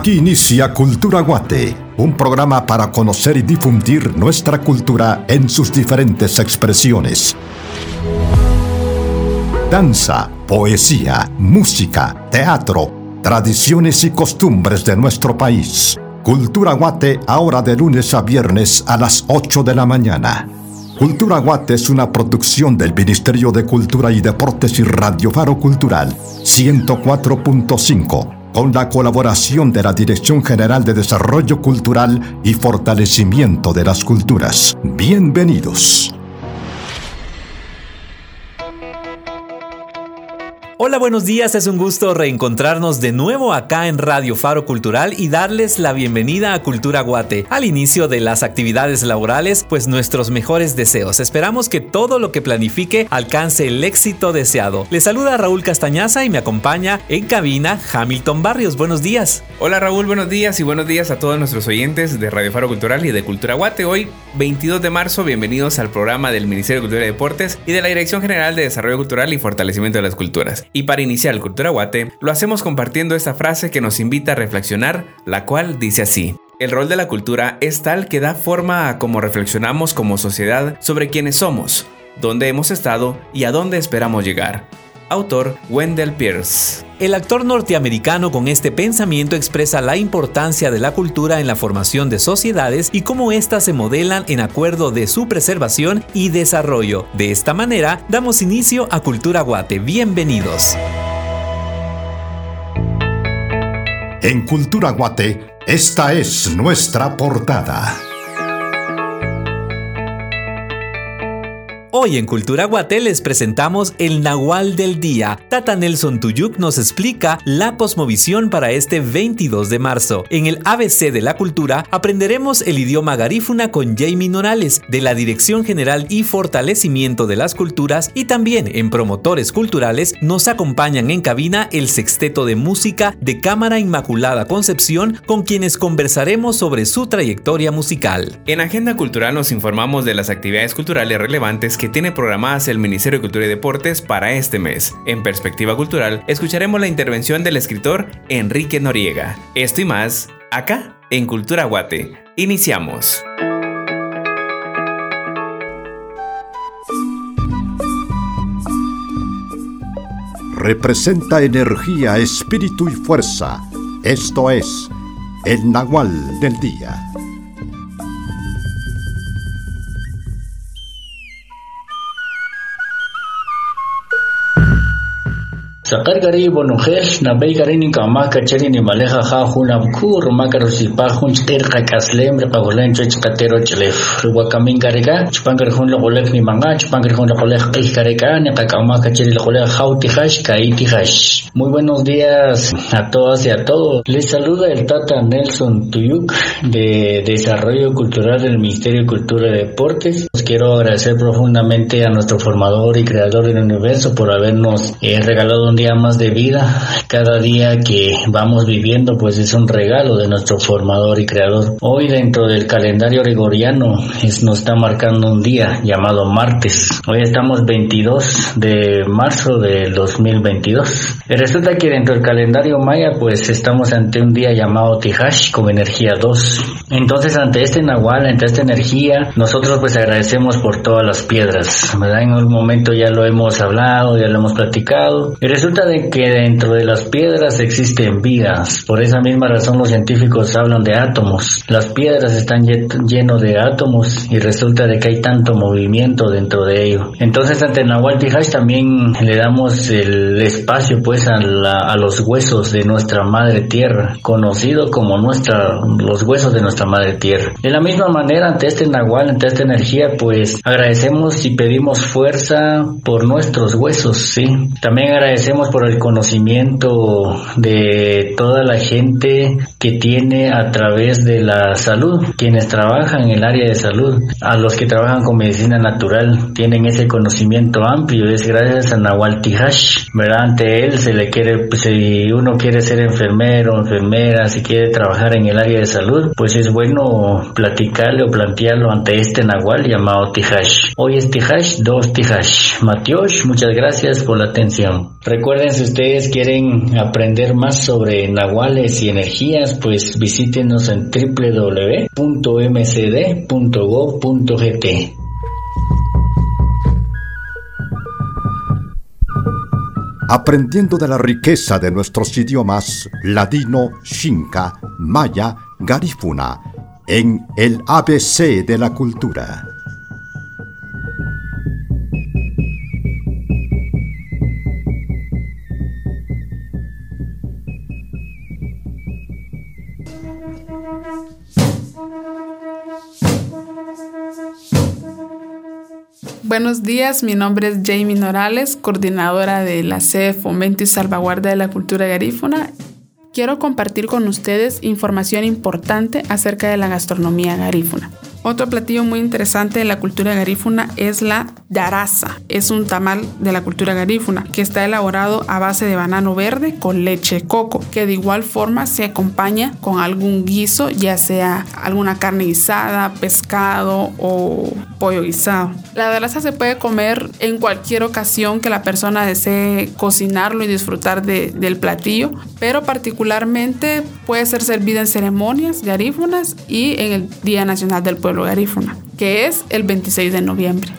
Aquí inicia Cultura Guate, un programa para conocer y difundir nuestra cultura en sus diferentes expresiones. Danza, poesía, música, teatro, tradiciones y costumbres de nuestro país. Cultura Guate ahora de lunes a viernes a las 8 de la mañana. Cultura Guate es una producción del Ministerio de Cultura y Deportes y Radio Faro Cultural 104.5 con la colaboración de la Dirección General de Desarrollo Cultural y Fortalecimiento de las Culturas. Bienvenidos. Hola, buenos días. Es un gusto reencontrarnos de nuevo acá en Radio Faro Cultural y darles la bienvenida a Cultura Guate. Al inicio de las actividades laborales, pues nuestros mejores deseos. Esperamos que todo lo que planifique alcance el éxito deseado. Les saluda Raúl Castañaza y me acompaña en cabina Hamilton Barrios. Buenos días. Hola Raúl, buenos días y buenos días a todos nuestros oyentes de Radio Faro Cultural y de Cultura Guate. Hoy, 22 de marzo, bienvenidos al programa del Ministerio de Cultura y Deportes y de la Dirección General de Desarrollo Cultural y Fortalecimiento de las Culturas. Y para iniciar el Cultura Guate, lo hacemos compartiendo esta frase que nos invita a reflexionar, la cual dice así. El rol de la cultura es tal que da forma a cómo reflexionamos como sociedad sobre quiénes somos, dónde hemos estado y a dónde esperamos llegar. Autor Wendell Pierce. El actor norteamericano con este pensamiento expresa la importancia de la cultura en la formación de sociedades y cómo éstas se modelan en acuerdo de su preservación y desarrollo. De esta manera, damos inicio a Cultura Guate. Bienvenidos. En Cultura Guate, esta es nuestra portada. Hoy en Cultura Guate les presentamos el Nahual del Día. Tata Nelson Tuyuk nos explica la posmovisión para este 22 de marzo. En el ABC de la Cultura aprenderemos el idioma garífuna con Jamie Norales de la Dirección General y Fortalecimiento de las Culturas y también en Promotores Culturales nos acompañan en cabina el Sexteto de Música de Cámara Inmaculada Concepción con quienes conversaremos sobre su trayectoria musical. En Agenda Cultural nos informamos de las actividades culturales relevantes que tiene programadas el Ministerio de Cultura y Deportes para este mes. En Perspectiva Cultural, escucharemos la intervención del escritor Enrique Noriega. Esto y más, acá, en Cultura Guate. Iniciamos. Representa energía, espíritu y fuerza. Esto es el Nahual del Día. Sakar gari bonujel na bay gari ni kama kacheri ni maleja ja huna kur makaro si pa hun chir ka kaslem re pa holen choch katero chlef ruwa kamin gari ka chupangar hun lo golek ni manga chupangar hun lo golek qih gari ka ni ka kama kacheri lo golek jauti hash kaiti hash Muy buenos días a todas y a todos. Les saluda el Tata Nelson Tuyuk de Desarrollo Cultural del Ministerio de Cultura y Deportes. Os quiero agradecer profundamente a nuestro formador y creador del universo por habernos eh, regalado un día más de vida. Cada día que vamos viviendo pues es un regalo de nuestro formador y creador. Hoy dentro del calendario gregoriano es, nos está marcando un día llamado martes. Hoy estamos 22 de marzo del 2022. Resulta que dentro del calendario maya pues estamos ante un día llamado Tijash con energía 2. Entonces ante este Nahual, ante esta energía, nosotros pues agradecemos por todas las piedras, ¿verdad? En un momento ya lo hemos hablado, ya lo hemos platicado. Y resulta de que dentro de las piedras existen vidas. Por esa misma razón los científicos hablan de átomos. Las piedras están llenos de átomos y resulta de que hay tanto movimiento dentro de ello. Entonces ante Nahual Tijash también le damos el espacio pues a los huesos de nuestra madre tierra, conocido como nuestra, los huesos de nuestra madre tierra. De la misma manera, ante este Nahual, ante esta energía, pues agradecemos y pedimos fuerza por nuestros huesos, sí. También agradecemos por el conocimiento de toda la gente que tiene a través de la salud, quienes trabajan en el área de salud, a los que trabajan con medicina natural, tienen ese conocimiento amplio, es gracias a Nahual Tijash, ¿verdad? Ante él se le quiere, pues, si uno quiere ser enfermero, enfermera, si quiere trabajar en el área de salud, pues es bueno platicarle o plantearlo ante este Nahual llamado Tijash. Hoy es Tijash, dos Tijash. Matiosh, muchas gracias por la atención. Recuerda recuerden si ustedes quieren aprender más sobre nahuales y energías, pues visítenos en www.mcd.gov.gt. aprendiendo de la riqueza de nuestros idiomas ladino, xinca, maya, garífuna, en el ABC de la cultura. Buenos días, mi nombre es Jamie Norales, coordinadora de la sede Fomento y Salvaguarda de la Cultura Garífuna. Quiero compartir con ustedes información importante acerca de la gastronomía garífuna. Otro platillo muy interesante de la cultura garífuna es la daraza. Es un tamal de la cultura garífuna que está elaborado a base de banano verde con leche coco, que de igual forma se acompaña con algún guiso, ya sea alguna carne guisada, pescado o pollo guisado. La daraza se puede comer en cualquier ocasión que la persona desee cocinarlo y disfrutar del platillo, pero particularmente puede ser servida en ceremonias garífunas y en el Día Nacional del Pueblo garífuna, que es el 26 de noviembre.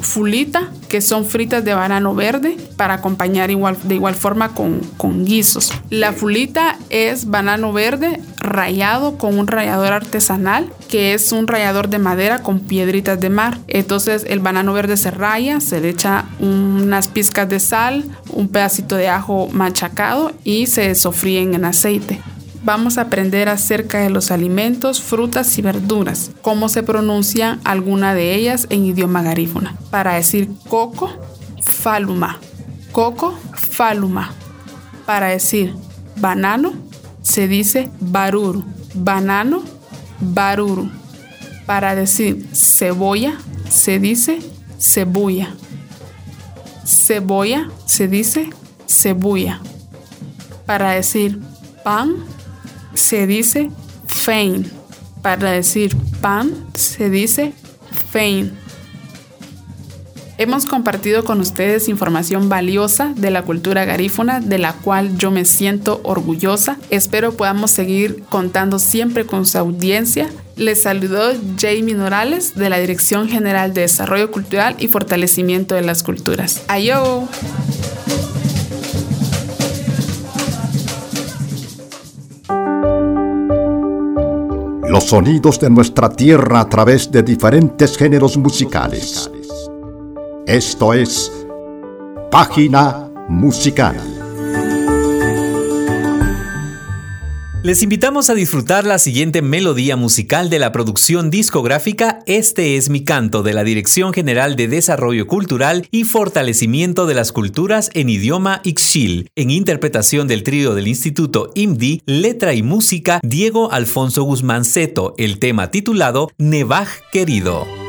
Fulita, que son fritas de banano verde para acompañar igual, de igual forma con, con guisos. La fulita es banano verde rayado con un rallador artesanal, que es un rallador de madera con piedritas de mar. Entonces el banano verde se raya, se le echa unas pizcas de sal, un pedacito de ajo machacado y se sofríen en aceite vamos a aprender acerca de los alimentos, frutas y verduras, cómo se pronuncian alguna de ellas en idioma garífuna. Para decir coco, faluma. Coco, faluma. Para decir banano, se dice baruru. Banano, baruru. Para decir cebolla, se dice cebulla. Cebolla, se dice cebulla. Para decir pan, se dice fein. Para decir pan se dice fein. Hemos compartido con ustedes información valiosa de la cultura garífuna, de la cual yo me siento orgullosa. Espero podamos seguir contando siempre con su audiencia. Les saludó Jamie Norales de la Dirección General de Desarrollo Cultural y Fortalecimiento de las Culturas. ¡Ayo! Los sonidos de nuestra tierra a través de diferentes géneros musicales. Esto es Página Musical. Les invitamos a disfrutar la siguiente melodía musical de la producción discográfica Este es mi canto de la Dirección General de Desarrollo Cultural y Fortalecimiento de las Culturas en idioma Ixchil, en interpretación del trío del Instituto IMDI, letra y música Diego Alfonso Guzmán Ceto, el tema titulado Nevaj Querido.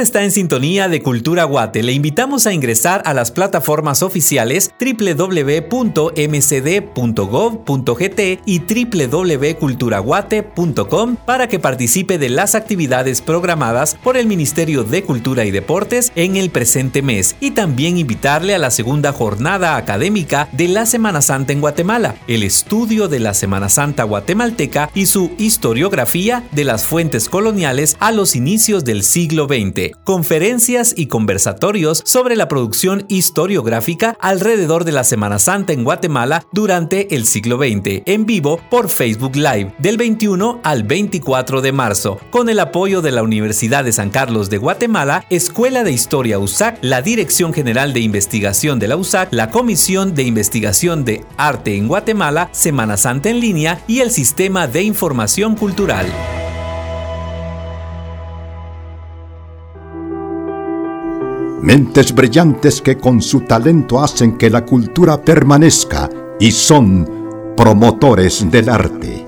Está en sintonía de Cultura Guate. Le invitamos a ingresar a las plataformas oficiales www.mcd.gov.gt y www.culturaguate.com para que participe de las actividades programadas por el Ministerio de Cultura y Deportes en el presente mes y también invitarle a la segunda jornada académica de la Semana Santa en Guatemala, el estudio de la Semana Santa guatemalteca y su historiografía de las fuentes coloniales a los inicios del siglo XX, conferencias y conversatorios sobre la producción historiográfica alrededor de la Semana Santa en Guatemala durante el siglo XX, en vivo por Facebook Live, del 21 al 24 de marzo, con el apoyo de la Universidad de San Carlos de Guatemala, Escuela de Historia USAC, la Dirección General de Investigación de la USAC, la Comisión de Investigación de Arte en Guatemala, Semana Santa en línea y el Sistema de Información Cultural. Mentes brillantes que con su talento hacen que la cultura permanezca y son promotores del arte.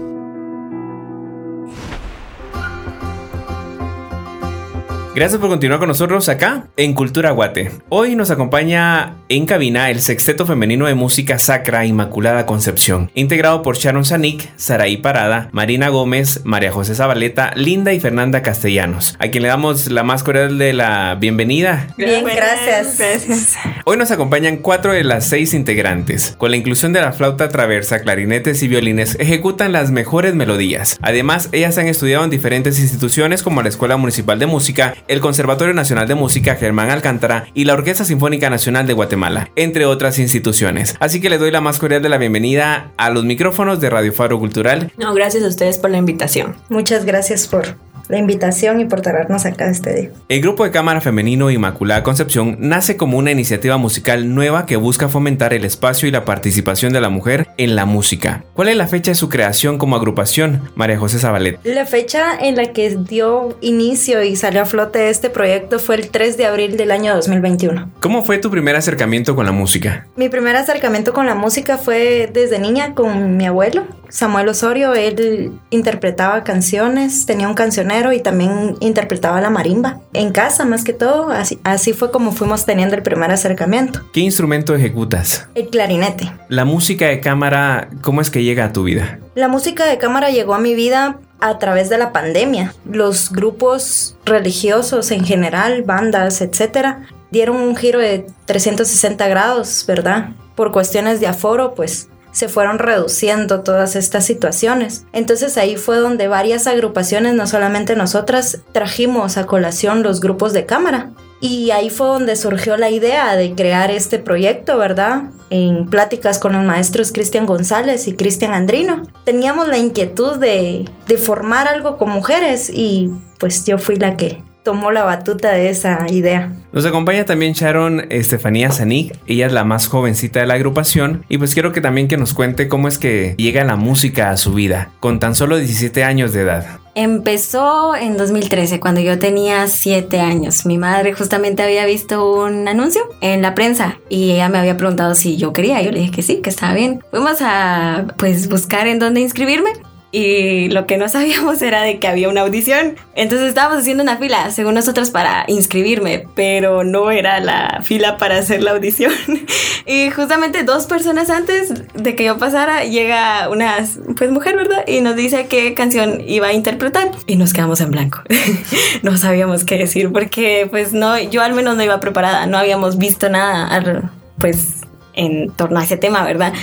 Gracias por continuar con nosotros acá en Cultura Guate. Hoy nos acompaña en cabina el sexteto femenino de música sacra Inmaculada Concepción, integrado por Sharon Sanik, Saraí Parada, Marina Gómez, María José Zabaleta, Linda y Fernanda Castellanos, a quien le damos la más cordial de la bienvenida. Bien, gracias. Gracias. Hoy nos acompañan cuatro de las seis integrantes. Con la inclusión de la flauta traversa, clarinetes y violines, ejecutan las mejores melodías. Además, ellas han estudiado en diferentes instituciones como la Escuela Municipal de Música, el Conservatorio Nacional de Música Germán Alcántara y la Orquesta Sinfónica Nacional de Guatemala, entre otras instituciones. Así que les doy la más cordial de la bienvenida a los micrófonos de Radio Faro Cultural. No, gracias a ustedes por la invitación. Muchas gracias por la invitación y por traernos acá este día. El grupo de cámara femenino Inmaculada Concepción nace como una iniciativa musical nueva que busca fomentar el espacio y la participación de la mujer en la música. ¿Cuál es la fecha de su creación como agrupación, María José Zabalet? La fecha en la que dio inicio y salió a flote este proyecto fue el 3 de abril del año 2021. ¿Cómo fue tu primer acercamiento con la música? Mi primer acercamiento con la música fue desde niña con mi abuelo, Samuel Osorio. Él interpretaba canciones, tenía un cancionero y también interpretaba la marimba. En casa, más que todo, así, así fue como fuimos teniendo el primer acercamiento. ¿Qué instrumento ejecutas? El clarinete. La música de cámara, ¿cómo es que llega a tu vida? La música de cámara llegó a mi vida a través de la pandemia. Los grupos religiosos en general, bandas, etcétera, dieron un giro de 360 grados, ¿verdad? Por cuestiones de aforo, pues se fueron reduciendo todas estas situaciones. Entonces ahí fue donde varias agrupaciones, no solamente nosotras, trajimos a colación los grupos de cámara. Y ahí fue donde surgió la idea de crear este proyecto, ¿verdad? En pláticas con los maestros Cristian González y Cristian Andrino. Teníamos la inquietud de, de formar algo con mujeres y pues yo fui la que tomó la batuta de esa idea. Nos acompaña también Sharon Estefanía Zanig, ella es la más jovencita de la agrupación y pues quiero que también que nos cuente cómo es que llega la música a su vida con tan solo 17 años de edad. Empezó en 2013, cuando yo tenía 7 años. Mi madre justamente había visto un anuncio en la prensa y ella me había preguntado si yo quería. Yo le dije que sí, que estaba bien. Fuimos a pues buscar en dónde inscribirme y lo que no sabíamos era de que había una audición. Entonces estábamos haciendo una fila, según nosotros, para inscribirme, pero no era la fila para hacer la audición. y justamente dos personas antes de que yo pasara, llega una pues mujer, ¿verdad? Y nos dice qué canción iba a interpretar y nos quedamos en blanco. no sabíamos qué decir porque pues no, yo al menos no iba preparada, no habíamos visto nada, pues en torno a ese tema, ¿verdad?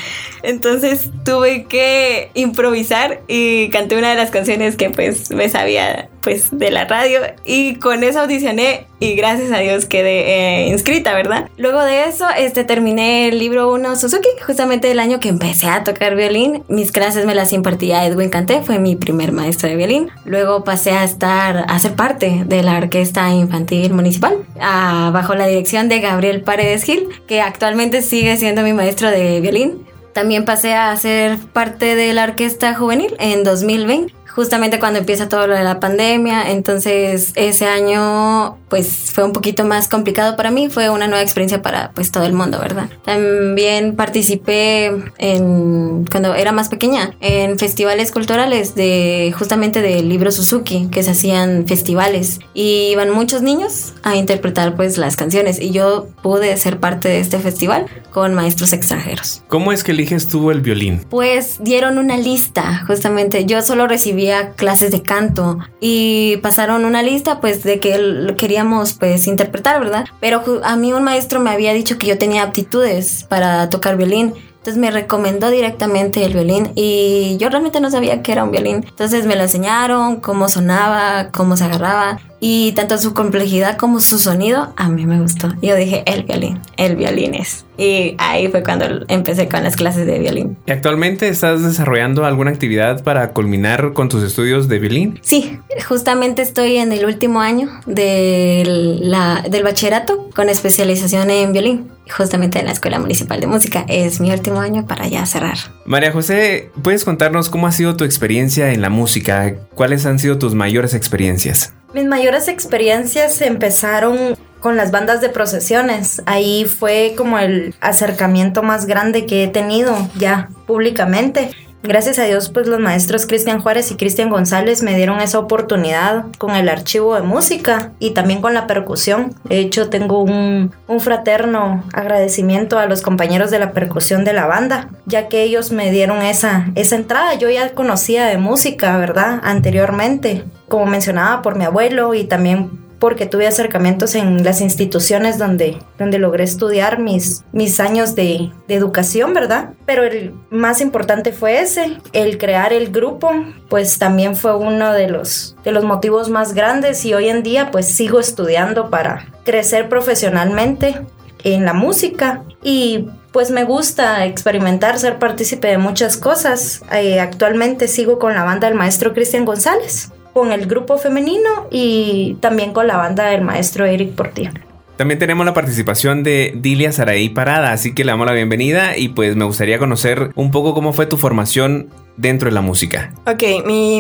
Entonces tuve que improvisar y canté una de las canciones que pues me sabía pues de la radio y con eso audicioné y gracias a Dios quedé eh, inscrita, ¿verdad? Luego de eso este, terminé el libro 1 Suzuki, justamente el año que empecé a tocar violín. Mis clases me las impartía Edwin Canté, fue mi primer maestro de violín. Luego pasé a estar, a ser parte de la Orquesta Infantil Municipal, bajo la dirección de Gabriel Paredes Gil, que actualmente sigue siendo mi maestro de violín. También pasé a ser parte de la Orquesta Juvenil en 2020 justamente cuando empieza todo lo de la pandemia, entonces ese año pues fue un poquito más complicado para mí, fue una nueva experiencia para pues todo el mundo, ¿verdad? También participé en cuando era más pequeña en festivales culturales de justamente de libro Suzuki, que se hacían festivales y iban muchos niños a interpretar pues las canciones y yo pude ser parte de este festival con maestros extranjeros. ¿Cómo es que eliges tú el violín? Pues dieron una lista, justamente. Yo solo recibía clases de canto y pasaron una lista pues de que queríamos pues interpretar, ¿verdad? Pero a mí un maestro me había dicho que yo tenía aptitudes para tocar violín. Entonces me recomendó directamente el violín y yo realmente no sabía que era un violín. Entonces me lo enseñaron, cómo sonaba, cómo se agarraba y tanto su complejidad como su sonido a mí me gustó. Yo dije, el violín, el violín es. Y ahí fue cuando empecé con las clases de violín. ¿Y actualmente estás desarrollando alguna actividad para culminar con tus estudios de violín? Sí, justamente estoy en el último año del, la, del bachillerato con especialización en violín. Justamente en la Escuela Municipal de Música. Es mi último año para ya cerrar. María José, ¿puedes contarnos cómo ha sido tu experiencia en la música? ¿Cuáles han sido tus mayores experiencias? Mis mayores experiencias empezaron con las bandas de procesiones. Ahí fue como el acercamiento más grande que he tenido ya públicamente. Gracias a Dios, pues los maestros Cristian Juárez y Cristian González me dieron esa oportunidad con el archivo de música y también con la percusión. De hecho, tengo un, un, fraterno agradecimiento a los compañeros de la percusión de la banda, ya que ellos me dieron esa, esa entrada. Yo ya conocía de música, ¿verdad? Anteriormente, como mencionaba, por mi abuelo y también porque tuve acercamientos en las instituciones donde, donde logré estudiar mis, mis años de, de, educación, ¿verdad? Pero el más importante fue ese, el crear el grupo, pues también fue uno de los, de los motivos más grandes y hoy en día pues sigo estudiando para crecer profesionalmente en la música y pues me gusta experimentar, ser partícipe de muchas cosas. Eh, actualmente sigo con la banda del maestro Cristian González con el grupo femenino y también con la banda del maestro Eric Portillo. También tenemos la participación de Dilia Saraí Parada, así que le damos la bienvenida y pues me gustaría conocer un poco cómo fue tu formación dentro de la música. Ok, mi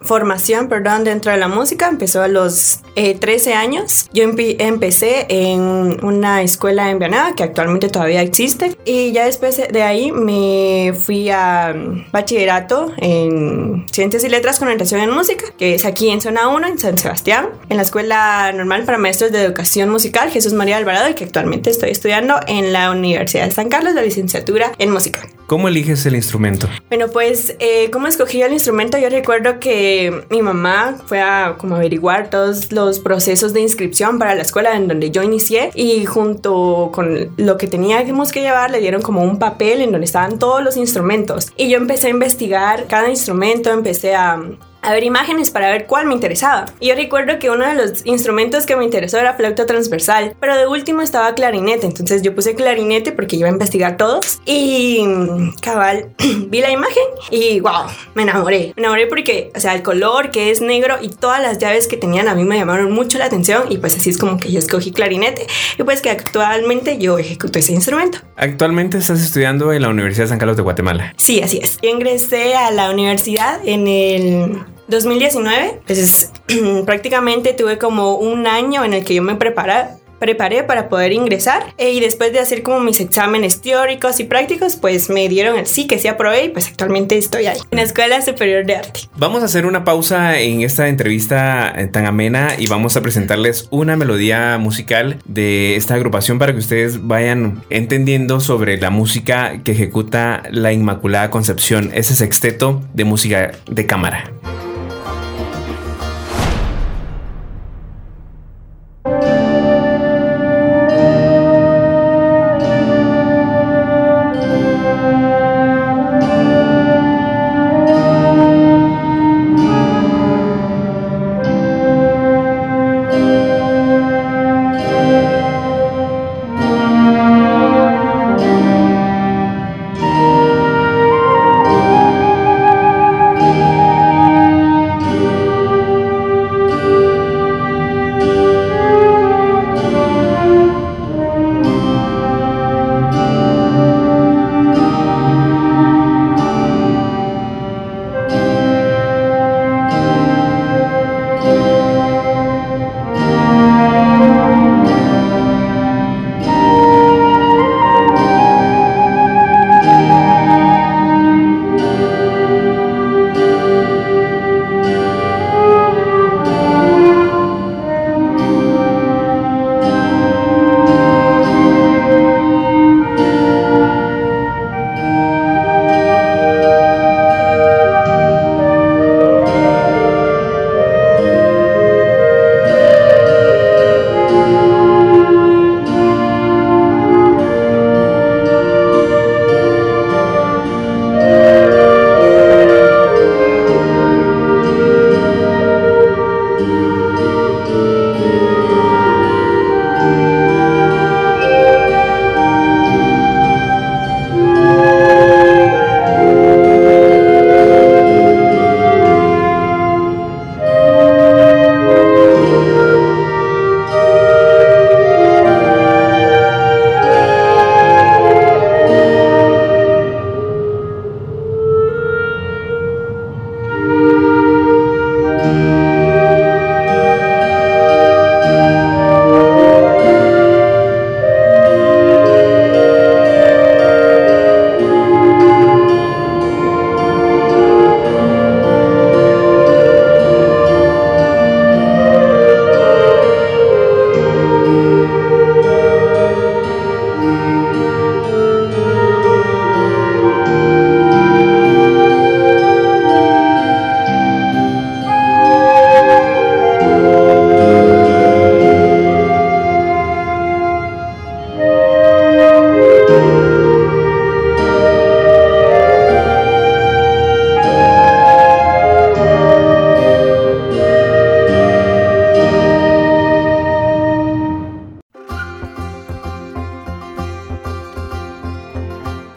formación, perdón, dentro de la música empezó a los 13 eh, años. Yo empecé en una escuela en Vianada que actualmente todavía existe y ya después de ahí me fui a mm, bachillerato en Ciencias y Letras con orientación en música, que es aquí en Zona 1, en San Sebastián, en la Escuela Normal para Maestros de Educación Musical Jesús María Alvarado y que actualmente estoy estudiando en la Universidad de San Carlos la licenciatura en música. ¿Cómo eliges el instrumento? Bueno, pues, eh, ¿cómo escogí el instrumento? Yo recuerdo que mi mamá fue a como averiguar todos los procesos de inscripción para la escuela en donde yo inicié y junto con lo que teníamos que llevar le dieron como un papel en donde estaban todos los instrumentos. Y yo empecé a investigar cada instrumento, empecé a a ver imágenes para ver cuál me interesaba. Y yo recuerdo que uno de los instrumentos que me interesó era flauta transversal, pero de último estaba clarinete, entonces yo puse clarinete porque iba a investigar todos y mm, cabal vi la imagen y wow, me enamoré. Me enamoré porque, o sea, el color que es negro y todas las llaves que tenían a mí me llamaron mucho la atención y pues así es como que yo escogí clarinete y pues que actualmente yo ejecuto ese instrumento. Actualmente estás estudiando en la Universidad de San Carlos de Guatemala. Sí, así es. Yo ingresé a la universidad en el 2019, pues prácticamente tuve como un año en el que yo me preparé preparé para poder ingresar eh, y después de hacer como mis exámenes teóricos y prácticos pues me dieron el sí que sí aprobé y pues actualmente estoy ahí en la Escuela Superior de Arte. Vamos a hacer una pausa en esta entrevista eh, tan amena y vamos a presentarles una melodía musical de esta agrupación para que ustedes vayan entendiendo sobre la música que ejecuta la Inmaculada Concepción, ese sexteto de música de cámara.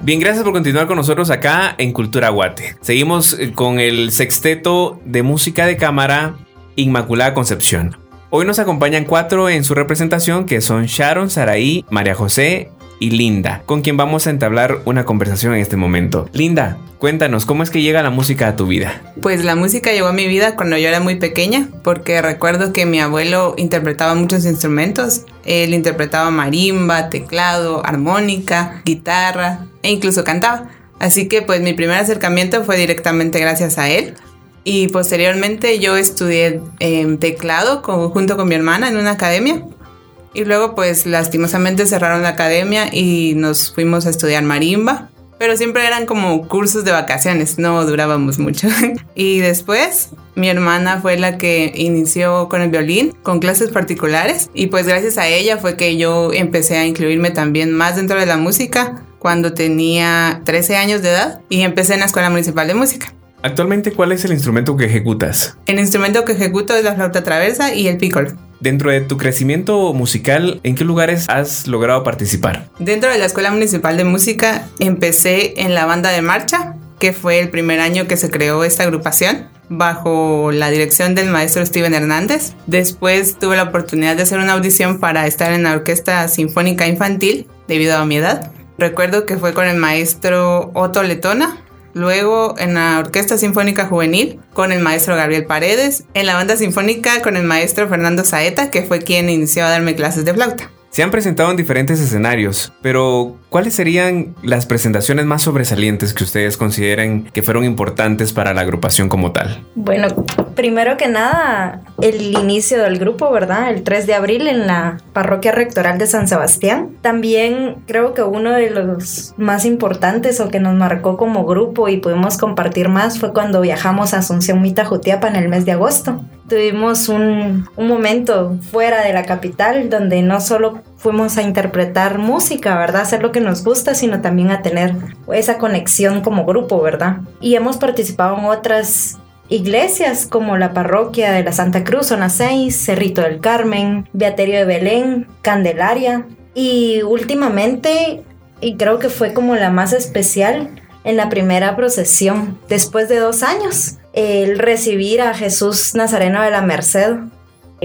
Bien, gracias por continuar con nosotros acá en Cultura Guate. Seguimos eh, con el sexteto de música de cámara Inmaculada Concepción. Hoy nos acompañan cuatro en su representación que son Sharon, Saraí, María José y Linda, con quien vamos a entablar una conversación en este momento. Linda, cuéntanos, ¿cómo es que llega la música a tu vida? Pues la música llegó a mi vida cuando yo era muy pequeña, porque recuerdo que mi abuelo interpretaba muchos instrumentos. Él interpretaba marimba, teclado, armónica, guitarra e incluso cantaba. Así que pues mi primer acercamiento fue directamente gracias a él. Y posteriormente yo estudié eh, teclado junto con mi hermana en una academia y luego pues lastimosamente cerraron la academia y nos fuimos a estudiar marimba. Pero siempre eran como cursos de vacaciones, no durábamos mucho. y después mi hermana fue la que inició con el violín, con clases particulares. Y pues gracias a ella fue que yo empecé a incluirme también más dentro de la música cuando tenía 13 años de edad y empecé en la Escuela Municipal de Música. Actualmente, ¿cuál es el instrumento que ejecutas? El instrumento que ejecuto es la flauta traversa y el piccolo. Dentro de tu crecimiento musical, ¿en qué lugares has logrado participar? Dentro de la Escuela Municipal de Música empecé en la banda de marcha, que fue el primer año que se creó esta agrupación bajo la dirección del maestro Steven Hernández. Después tuve la oportunidad de hacer una audición para estar en la Orquesta Sinfónica Infantil debido a mi edad. Recuerdo que fue con el maestro Otto Letona, luego en la Orquesta Sinfónica Juvenil con el maestro Gabriel Paredes, en la banda sinfónica con el maestro Fernando Saeta, que fue quien inició a darme clases de flauta. Se han presentado en diferentes escenarios, pero ¿cuáles serían las presentaciones más sobresalientes que ustedes consideren que fueron importantes para la agrupación como tal? Bueno, primero que nada, el inicio del grupo, ¿verdad? El 3 de abril en la parroquia rectoral de San Sebastián. También creo que uno de los más importantes o que nos marcó como grupo y pudimos compartir más fue cuando viajamos a Asunción Mita Jutiapa en el mes de agosto tuvimos un, un, momento fuera de la capital donde no solo fuimos a interpretar música, ¿verdad? Hacer lo que nos gusta, sino también a tener esa conexión como grupo, ¿verdad? Y hemos participado en otras iglesias como la parroquia de la Santa Cruz, zona 6, Cerrito del Carmen, Beaterio de Belén, Candelaria. Y últimamente, y creo que fue como la más especial, en la primera procesión, después de dos años el recibir a Jesús Nazareno de la Merced.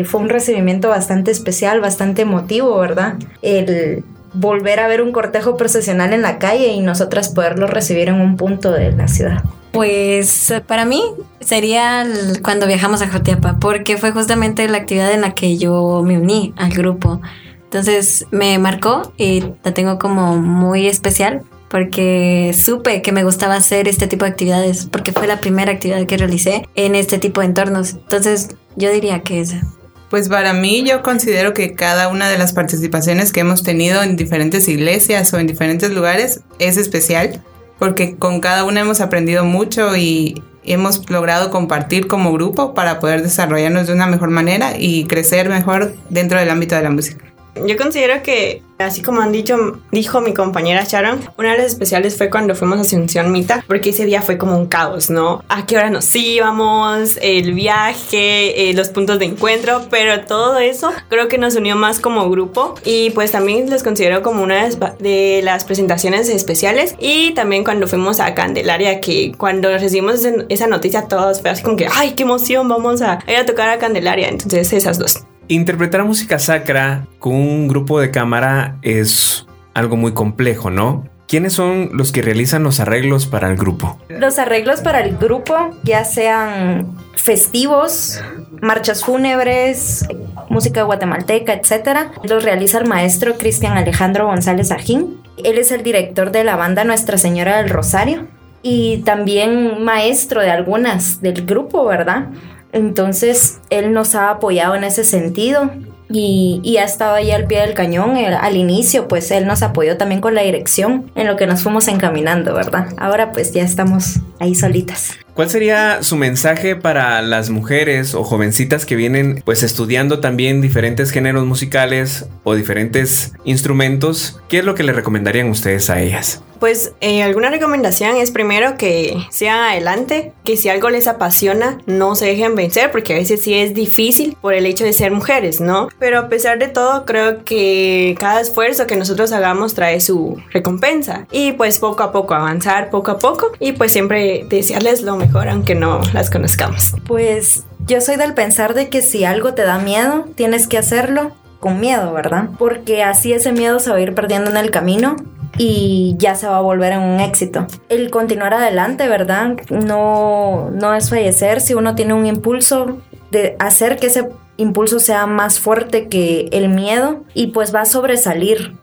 Fue un recibimiento bastante especial, bastante emotivo, ¿verdad? El volver a ver un cortejo procesional en la calle y nosotras poderlo recibir en un punto de la ciudad. Pues para mí sería cuando viajamos a Jotiapa, porque fue justamente la actividad en la que yo me uní al grupo. Entonces me marcó y la tengo como muy especial porque supe que me gustaba hacer este tipo de actividades, porque fue la primera actividad que realicé en este tipo de entornos. Entonces, yo diría que esa. Pues para mí yo considero que cada una de las participaciones que hemos tenido en diferentes iglesias o en diferentes lugares es especial, porque con cada una hemos aprendido mucho y hemos logrado compartir como grupo para poder desarrollarnos de una mejor manera y crecer mejor dentro del ámbito de la música. Yo considero que, así como han dicho, dijo mi compañera Sharon, una de las especiales fue cuando fuimos a Asunción Mita, porque ese día fue como un caos, ¿no? A qué hora nos íbamos, el viaje, eh, los puntos de encuentro, pero todo eso creo que nos unió más como grupo y pues también los considero como una de las presentaciones especiales y también cuando fuimos a Candelaria, que cuando recibimos esa noticia todos fue así como que, ay, qué emoción, vamos a ir a tocar a Candelaria, entonces esas dos. Interpretar música sacra con un grupo de cámara es algo muy complejo, ¿no? ¿Quiénes son los que realizan los arreglos para el grupo? Los arreglos para el grupo, ya sean festivos, marchas fúnebres, música guatemalteca, etc., los realiza el maestro Cristian Alejandro González Arjín. Él es el director de la banda Nuestra Señora del Rosario y también maestro de algunas del grupo, ¿verdad? Entonces, él nos ha apoyado en ese sentido y, ha estado ahí al pie del cañón. al inicio, pues él nos apoyó también con la dirección en lo que nos fuimos encaminando, ¿verdad? Ahora pues ya estamos ahí solitas. ¿Cuál sería su mensaje para las mujeres o jovencitas que vienen pues estudiando también diferentes géneros musicales o diferentes instrumentos? ¿Qué es lo que le recomendarían ustedes a ellas? Pues eh, alguna recomendación es primero que sean adelante, que si algo les apasiona, no se dejen vencer, porque a veces sí es difícil por el hecho de ser mujeres, ¿no? Pero a pesar de todo, creo que cada esfuerzo que nosotros hagamos trae su recompensa. Y pues poco a poco avanzar, poco a poco, y pues siempre desearles lo mejor, aunque no las conozcamos. Pues yo soy del pensar de que si algo te da miedo, tienes que hacerlo con miedo, ¿verdad? Porque así ese miedo se va a ir perdiendo en el camino y ya se va a volver en un éxito. El continuar adelante, ¿verdad? No, no es fallecer si uno tiene un impulso de hacer que ese impulso sea más fuerte que el miedo y pues va a sobresalir.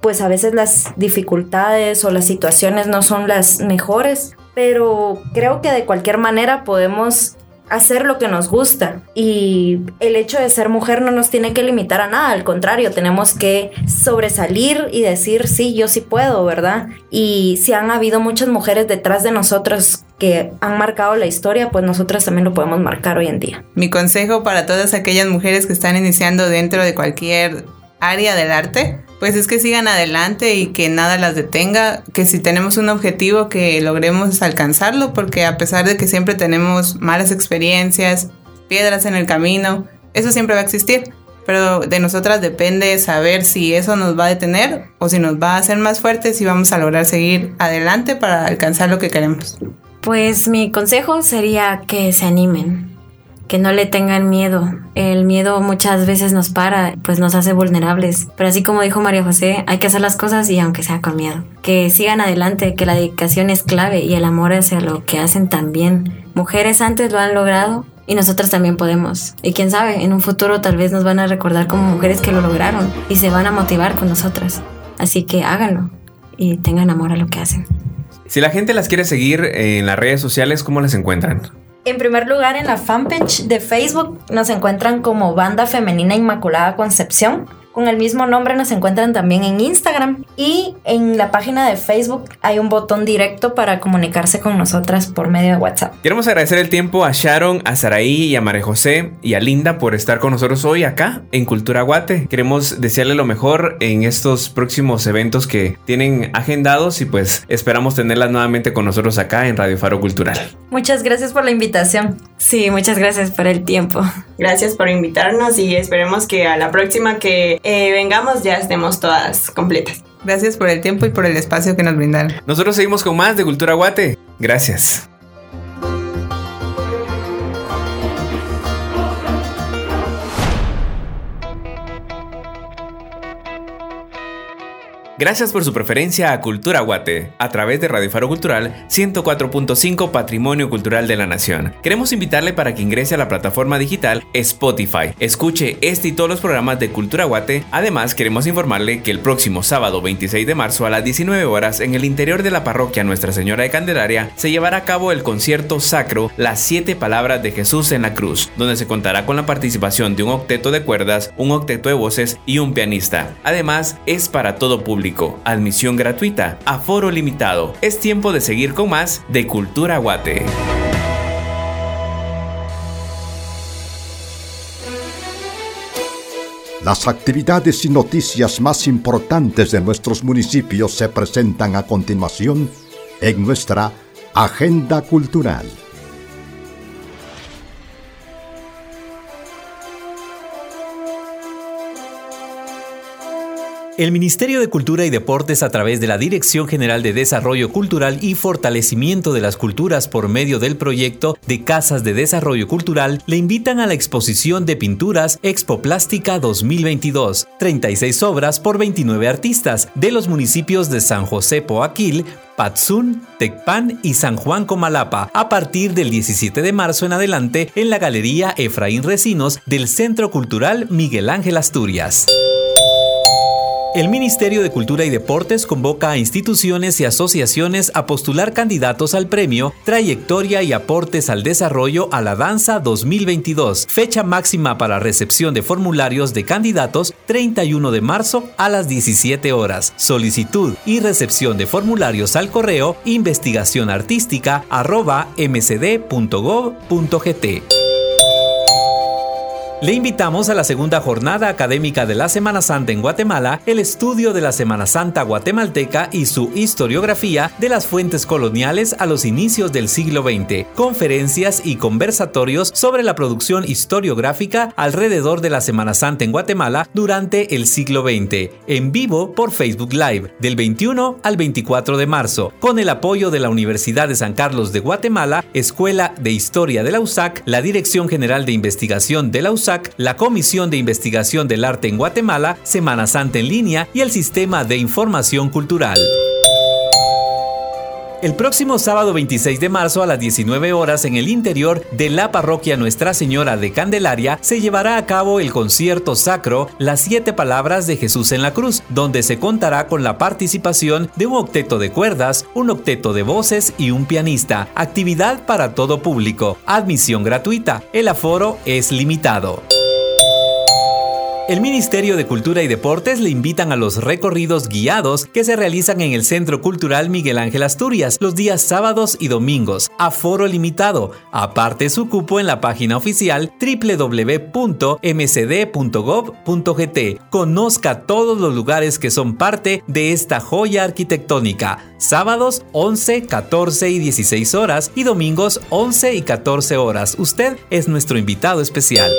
Pues a veces las dificultades o las situaciones no son las mejores, pero creo que de cualquier manera podemos hacer lo que nos gusta y el hecho de ser mujer no nos tiene que limitar a nada, al contrario, tenemos que sobresalir y decir, sí, yo sí puedo, ¿verdad? Y si han habido muchas mujeres detrás de nosotros que han marcado la historia, pues nosotras también lo podemos marcar hoy en día. Mi consejo para todas aquellas mujeres que están iniciando dentro de cualquier área del arte pues es que sigan adelante y que nada las detenga, que si tenemos un objetivo que logremos alcanzarlo, porque a pesar de que siempre tenemos malas experiencias, piedras en el camino, eso siempre va a existir. Pero de nosotras depende saber si eso nos va a detener o si nos va a hacer más fuertes y vamos a lograr seguir adelante para alcanzar lo que queremos. Pues mi consejo sería que se animen, que no le tengan miedo. El miedo muchas veces nos para, pues nos hace vulnerables. Pero así como dijo María José, hay que hacer las cosas y aunque sea con miedo. Que sigan adelante, que la dedicación es clave y el amor hacia lo que hacen también. Mujeres antes lo han logrado y nosotras también podemos. Y quién sabe, en un futuro tal vez nos van a recordar como mujeres que lo lograron y se van a motivar con nosotras. Así que háganlo y tengan amor a lo que hacen. Si la gente las quiere seguir en las redes sociales, ¿cómo las encuentran? En primer lugar, en la fanpage de Facebook nos encuentran como Banda Femenina Inmaculada Concepción. Con el mismo nombre nos encuentran también en Instagram y en la página de Facebook hay un botón directo para comunicarse con nosotras por medio de WhatsApp. Queremos agradecer el tiempo a Sharon, a Saraí y a María José y a Linda por estar con nosotros hoy acá en Cultura Guate. Queremos desearle lo mejor en estos próximos eventos que tienen agendados y pues esperamos tenerlas nuevamente con nosotros acá en Radio Faro Cultural. Muchas gracias por la invitación. Sí, muchas gracias por el tiempo. Gracias por invitarnos y esperemos que a la próxima que eh, vengamos ya estemos todas completas. Gracias por el tiempo y por el espacio que nos brindaron. Nosotros seguimos con más de Cultura Guate. Gracias. Gracias por su preferencia a Cultura Guate, a través de Radio Faro Cultural 104.5 Patrimonio Cultural de la Nación. Queremos invitarle para que ingrese a la plataforma digital Spotify, escuche este y todos los programas de Cultura Guate. Además, queremos informarle que el próximo sábado 26 de marzo a las 19 horas en el interior de la parroquia Nuestra Señora de Candelaria se llevará a cabo el concierto sacro Las Siete Palabras de Jesús en la Cruz, donde se contará con la participación de un octeto de cuerdas, un octeto de voces y un pianista. Además, es para todo público admisión gratuita, aforo limitado. Es tiempo de seguir con más de Cultura Guate. Las actividades y noticias más importantes de nuestros municipios se presentan a continuación en nuestra Agenda Cultural. El Ministerio de Cultura y Deportes a través de la Dirección General de Desarrollo Cultural y Fortalecimiento de las Culturas por medio del proyecto de Casas de Desarrollo Cultural le invitan a la exposición de pinturas Expo Plástica 2022, 36 obras por 29 artistas de los municipios de San José Poaquil, Patzún, Tecpan y San Juan Comalapa a partir del 17 de marzo en adelante en la Galería Efraín Recinos del Centro Cultural Miguel Ángel Asturias. El Ministerio de Cultura y Deportes convoca a instituciones y asociaciones a postular candidatos al premio Trayectoria y Aportes al Desarrollo a la Danza 2022. Fecha máxima para recepción de formularios de candidatos 31 de marzo a las 17 horas. Solicitud y recepción de formularios al correo investigación mcd.gov.gt. Le invitamos a la segunda jornada académica de la Semana Santa en Guatemala, el estudio de la Semana Santa guatemalteca y su historiografía de las fuentes coloniales a los inicios del siglo XX, conferencias y conversatorios sobre la producción historiográfica alrededor de la Semana Santa en Guatemala durante el siglo XX, en vivo por Facebook Live, del 21 al 24 de marzo, con el apoyo de la Universidad de San Carlos de Guatemala, Escuela de Historia de la USAC, la Dirección General de Investigación de la USAC, la Comisión de Investigación del Arte en Guatemala, Semana Santa en línea y el Sistema de Información Cultural. El próximo sábado 26 de marzo a las 19 horas en el interior de la parroquia Nuestra Señora de Candelaria se llevará a cabo el concierto sacro Las Siete Palabras de Jesús en la Cruz, donde se contará con la participación de un octeto de cuerdas, un octeto de voces y un pianista. Actividad para todo público. Admisión gratuita. El aforo es limitado. El Ministerio de Cultura y Deportes le invitan a los recorridos guiados que se realizan en el Centro Cultural Miguel Ángel Asturias los días sábados y domingos, a foro limitado. Aparte su cupo en la página oficial www.mcd.gov.gt. Conozca todos los lugares que son parte de esta joya arquitectónica. Sábados 11, 14 y 16 horas y domingos 11 y 14 horas. Usted es nuestro invitado especial.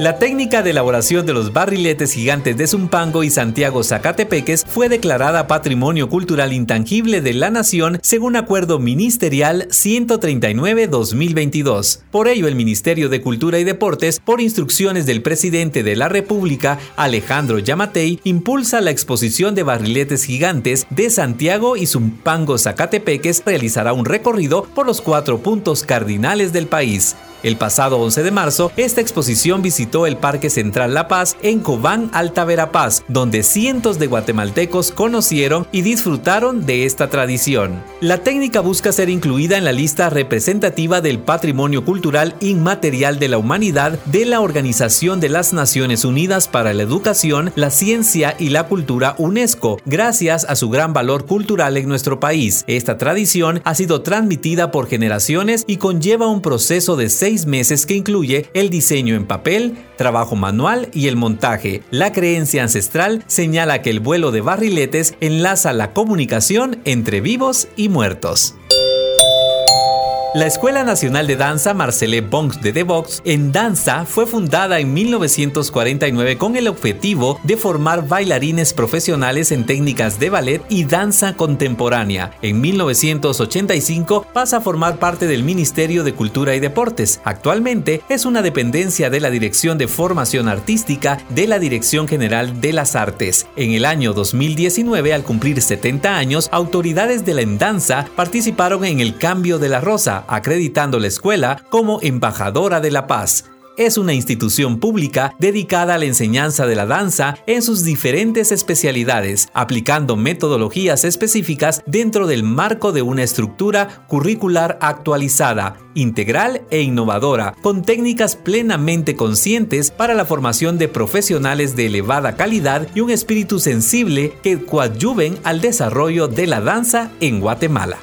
La técnica de elaboración de los barriletes gigantes de Zumpango y Santiago Zacatepeques fue declarada Patrimonio Cultural Intangible de la Nación según Acuerdo Ministerial 139-2022. Por ello, el Ministerio de Cultura y Deportes, por instrucciones del presidente de la República, Alejandro Yamatei, impulsa la exposición de barriletes gigantes de Santiago y Zumpango Zacatepeques, realizará un recorrido por los cuatro puntos cardinales del país. El pasado 11 de marzo, esta exposición visitó el Parque Central La Paz en Cobán, Alta Verapaz, donde cientos de guatemaltecos conocieron y disfrutaron de esta tradición. La técnica busca ser incluida en la lista representativa del patrimonio cultural inmaterial de la humanidad de la Organización de las Naciones Unidas para la Educación, la Ciencia y la Cultura UNESCO, gracias a su gran valor cultural en nuestro país. Esta tradición ha sido transmitida por generaciones y conlleva un proceso de seis meses que incluye el diseño en papel, trabajo manual y el montaje. La creencia ancestral señala que el vuelo de barriletes enlaza la comunicación entre vivos y muertos. La Escuela Nacional de Danza Marcele Bonks de Devox en danza fue fundada en 1949 con el objetivo de formar bailarines profesionales en técnicas de ballet y danza contemporánea. En 1985 pasa a formar parte del Ministerio de Cultura y Deportes. Actualmente es una dependencia de la Dirección de Formación Artística de la Dirección General de las Artes. En el año 2019, al cumplir 70 años, autoridades de la danza participaron en el cambio de la rosa acreditando la escuela como embajadora de la paz. Es una institución pública dedicada a la enseñanza de la danza en sus diferentes especialidades, aplicando metodologías específicas dentro del marco de una estructura curricular actualizada, integral e innovadora, con técnicas plenamente conscientes para la formación de profesionales de elevada calidad y un espíritu sensible que coadyuven al desarrollo de la danza en Guatemala.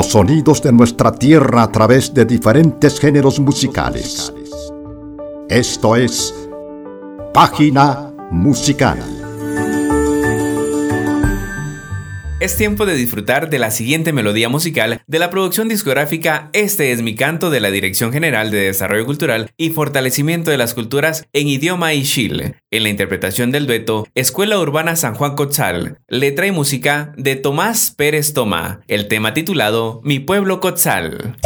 Los sonidos de nuestra tierra a través de diferentes géneros musicales. Esto es Página Musical. Es tiempo de disfrutar de la siguiente melodía musical de la producción discográfica Este es mi canto de la Dirección General de Desarrollo Cultural y Fortalecimiento de las Culturas en idioma y Chile, en la interpretación del dueto Escuela Urbana San Juan Cotzal, letra y música de Tomás Pérez Toma, el tema titulado Mi pueblo Cotzal.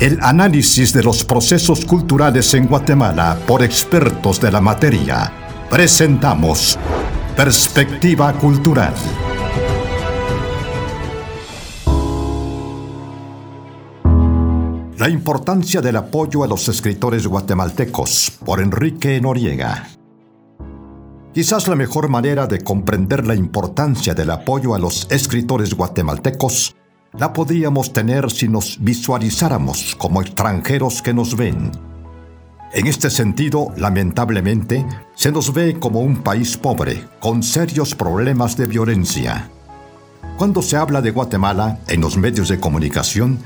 El análisis de los procesos culturales en Guatemala por expertos de la materia. Presentamos Perspectiva Cultural. La importancia del apoyo a los escritores guatemaltecos por Enrique Noriega. Quizás la mejor manera de comprender la importancia del apoyo a los escritores guatemaltecos la podríamos tener si nos visualizáramos como extranjeros que nos ven. En este sentido, lamentablemente, se nos ve como un país pobre, con serios problemas de violencia. Cuando se habla de Guatemala en los medios de comunicación,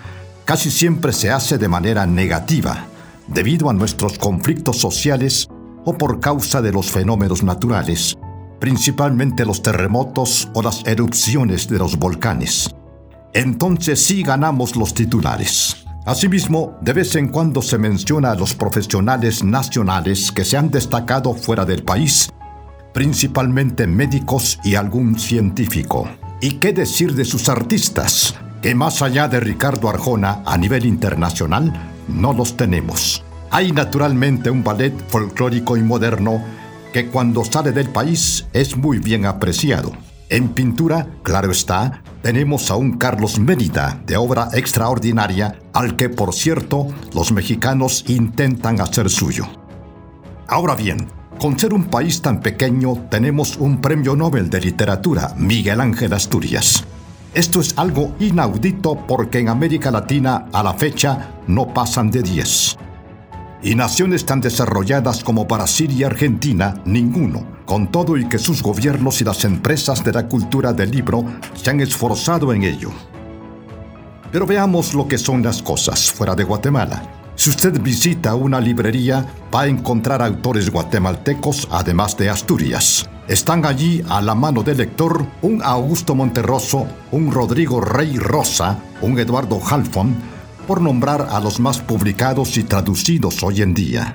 casi siempre se hace de manera negativa, debido a nuestros conflictos sociales o por causa de los fenómenos naturales, principalmente los terremotos o las erupciones de los volcanes entonces sí ganamos los titulares. Asimismo, de vez en cuando se menciona a los profesionales nacionales que se han destacado fuera del país, principalmente médicos y algún científico. ¿Y qué decir de sus artistas? Que más allá de Ricardo Arjona a nivel internacional, no los tenemos. Hay naturalmente un ballet folclórico y moderno que cuando sale del país es muy bien apreciado. En pintura, claro está, tenemos a un Carlos Mérida de obra extraordinaria al que, por cierto, los mexicanos intentan hacer suyo. Ahora bien, con ser un país tan pequeño, tenemos un premio Nobel de Literatura, Miguel Ángel Asturias. Esto es algo inaudito porque en América Latina a la fecha no pasan de 10 y naciones tan desarrolladas como Brasil y Argentina, ninguno, con todo y que sus gobiernos y las empresas de la cultura del libro se han esforzado en ello. Pero veamos lo que son las cosas fuera de Guatemala. Si usted visita una librería, va a encontrar autores guatemaltecos además de Asturias. Están allí a la mano del lector un Augusto Monterroso, un Rodrigo Rey Rosa, un Eduardo Halfon, por nombrar a los más publicados y traducidos hoy en día.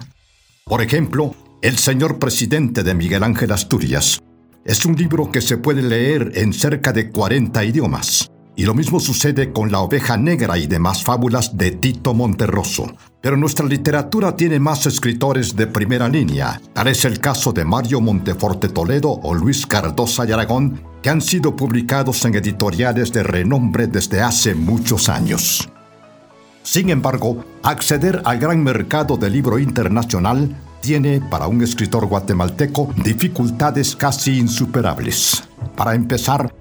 Por ejemplo, El señor presidente de Miguel Ángel Asturias es un libro que se puede leer en cerca de 40 idiomas. Y lo mismo sucede con La oveja negra y demás fábulas de Tito Monterroso. Pero nuestra literatura tiene más escritores de primera línea. Tal es el caso de Mario Monteforte Toledo o Luis Cardosa y Aragón, que han sido publicados en editoriales de renombre desde hace muchos años. Sin embargo, acceder al gran mercado del libro internacional tiene para un escritor guatemalteco dificultades casi insuperables. Para empezar,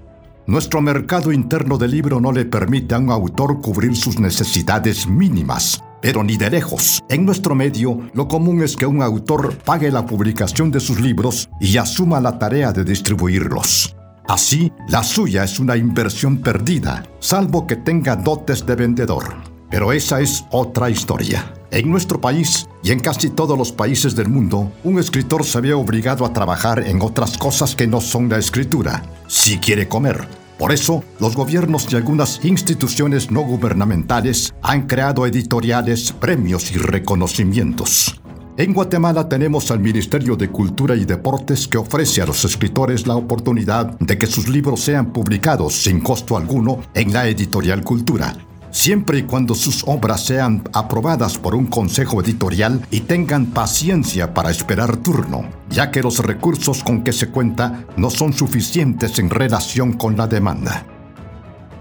nuestro mercado interno del libro no le permite a un autor cubrir sus necesidades mínimas, pero ni de lejos. En nuestro medio, lo común es que un autor pague la publicación de sus libros y asuma la tarea de distribuirlos. Así, la suya es una inversión perdida, salvo que tenga dotes de vendedor. Pero esa es otra historia. En nuestro país y en casi todos los países del mundo, un escritor se ve obligado a trabajar en otras cosas que no son la escritura, si quiere comer. Por eso, los gobiernos y algunas instituciones no gubernamentales han creado editoriales, premios y reconocimientos. En Guatemala tenemos al Ministerio de Cultura y Deportes que ofrece a los escritores la oportunidad de que sus libros sean publicados sin costo alguno en la editorial Cultura, siempre y cuando sus obras sean aprobadas por un consejo editorial y tengan paciencia para esperar turno, ya que los recursos con que se cuenta no son suficientes en relación con la demanda.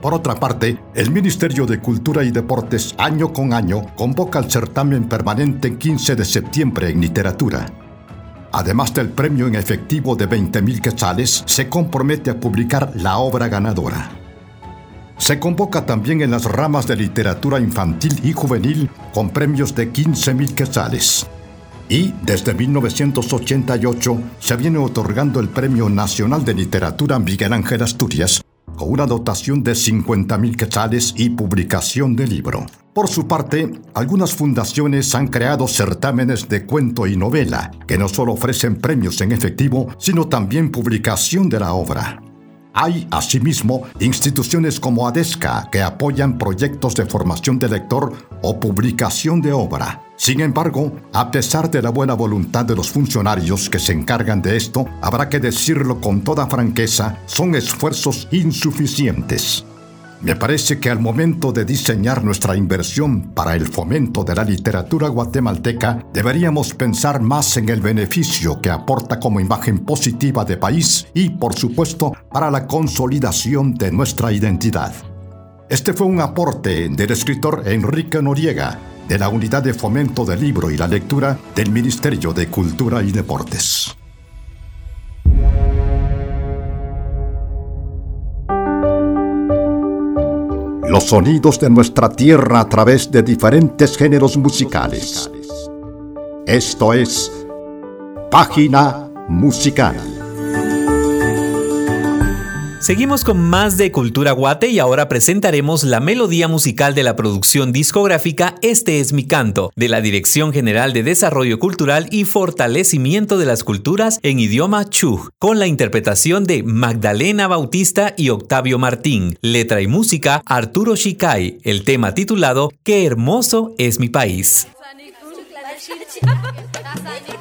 Por otra parte, el Ministerio de Cultura y Deportes año con año convoca el certamen permanente 15 de septiembre en literatura. Además del premio en efectivo de 20.000 quetzales, se compromete a publicar la obra ganadora. Se convoca también en las ramas de literatura infantil y juvenil con premios de 15.000 quetzales. Y desde 1988 se viene otorgando el Premio Nacional de Literatura Miguel Ángel Asturias con una dotación de 50.000 quetzales y publicación de libro. Por su parte, algunas fundaciones han creado certámenes de cuento y novela, que no solo ofrecen premios en efectivo, sino también publicación de la obra. Hay, asimismo, instituciones como ADESCA que apoyan proyectos de formación de lector o publicación de obra. Sin embargo, a pesar de la buena voluntad de los funcionarios que se encargan de esto, habrá que decirlo con toda franqueza, son esfuerzos insuficientes. Me parece que al momento de diseñar nuestra inversión para el fomento de la literatura guatemalteca, deberíamos pensar más en el beneficio que aporta como imagen positiva de país y, por supuesto, para la consolidación de nuestra identidad. Este fue un aporte del escritor Enrique Noriega, de la Unidad de Fomento del Libro y la Lectura del Ministerio de Cultura y Deportes. Los sonidos de nuestra tierra a través de diferentes géneros musicales. Esto es Página Musical. Seguimos con más de Cultura Guate y ahora presentaremos la melodía musical de la producción discográfica Este es mi canto, de la Dirección General de Desarrollo Cultural y Fortalecimiento de las Culturas en idioma Chuj, con la interpretación de Magdalena Bautista y Octavio Martín, letra y música Arturo Shikai, el tema titulado Qué hermoso es mi país.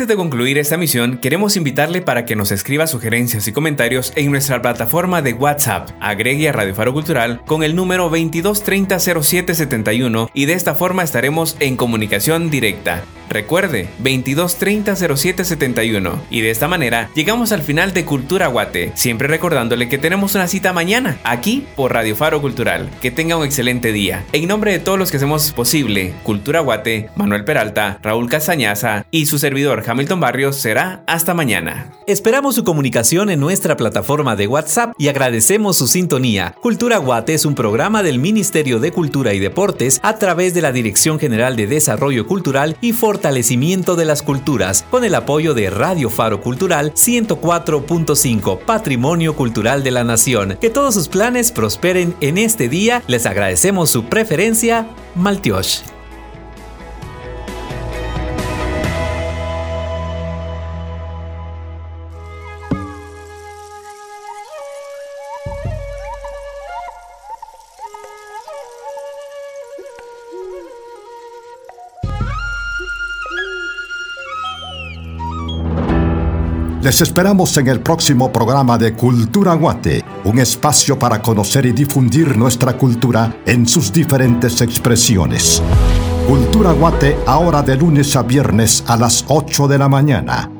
Antes de concluir esta misión, queremos invitarle para que nos escriba sugerencias y comentarios en nuestra plataforma de WhatsApp. Agregue a Radio Faro Cultural con el número 22300771 y de esta forma estaremos en comunicación directa. Recuerde, 2230-0771. Y de esta manera llegamos al final de Cultura Guate, siempre recordándole que tenemos una cita mañana, aquí por Radio Faro Cultural. Que tenga un excelente día. En nombre de todos los que hacemos posible Cultura Guate, Manuel Peralta, Raúl Castañaza y su servidor Hamilton Barrios, será hasta mañana. Esperamos su comunicación en nuestra plataforma de WhatsApp y agradecemos su sintonía. Cultura Guate es un programa del Ministerio de Cultura y Deportes a través de la Dirección General de Desarrollo Cultural y Fortalecimiento de las Culturas, con el apoyo de Radio Faro Cultural 104.5, Patrimonio Cultural de la Nación. Que todos sus planes prosperen en este día. Les agradecemos su preferencia. Maltiosh. Les esperamos en el próximo programa de Cultura Guate, un espacio para conocer y difundir nuestra cultura en sus diferentes expresiones. Cultura Guate ahora de lunes a viernes a las 8 de la mañana.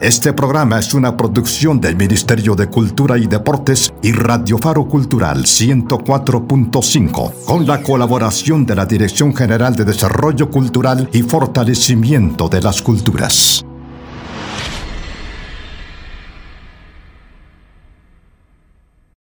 Este programa es una producción del Ministerio de Cultura y Deportes y Radio Faro Cultural 104.5, con la colaboración de la Dirección General de Desarrollo Cultural y Fortalecimiento de las Culturas.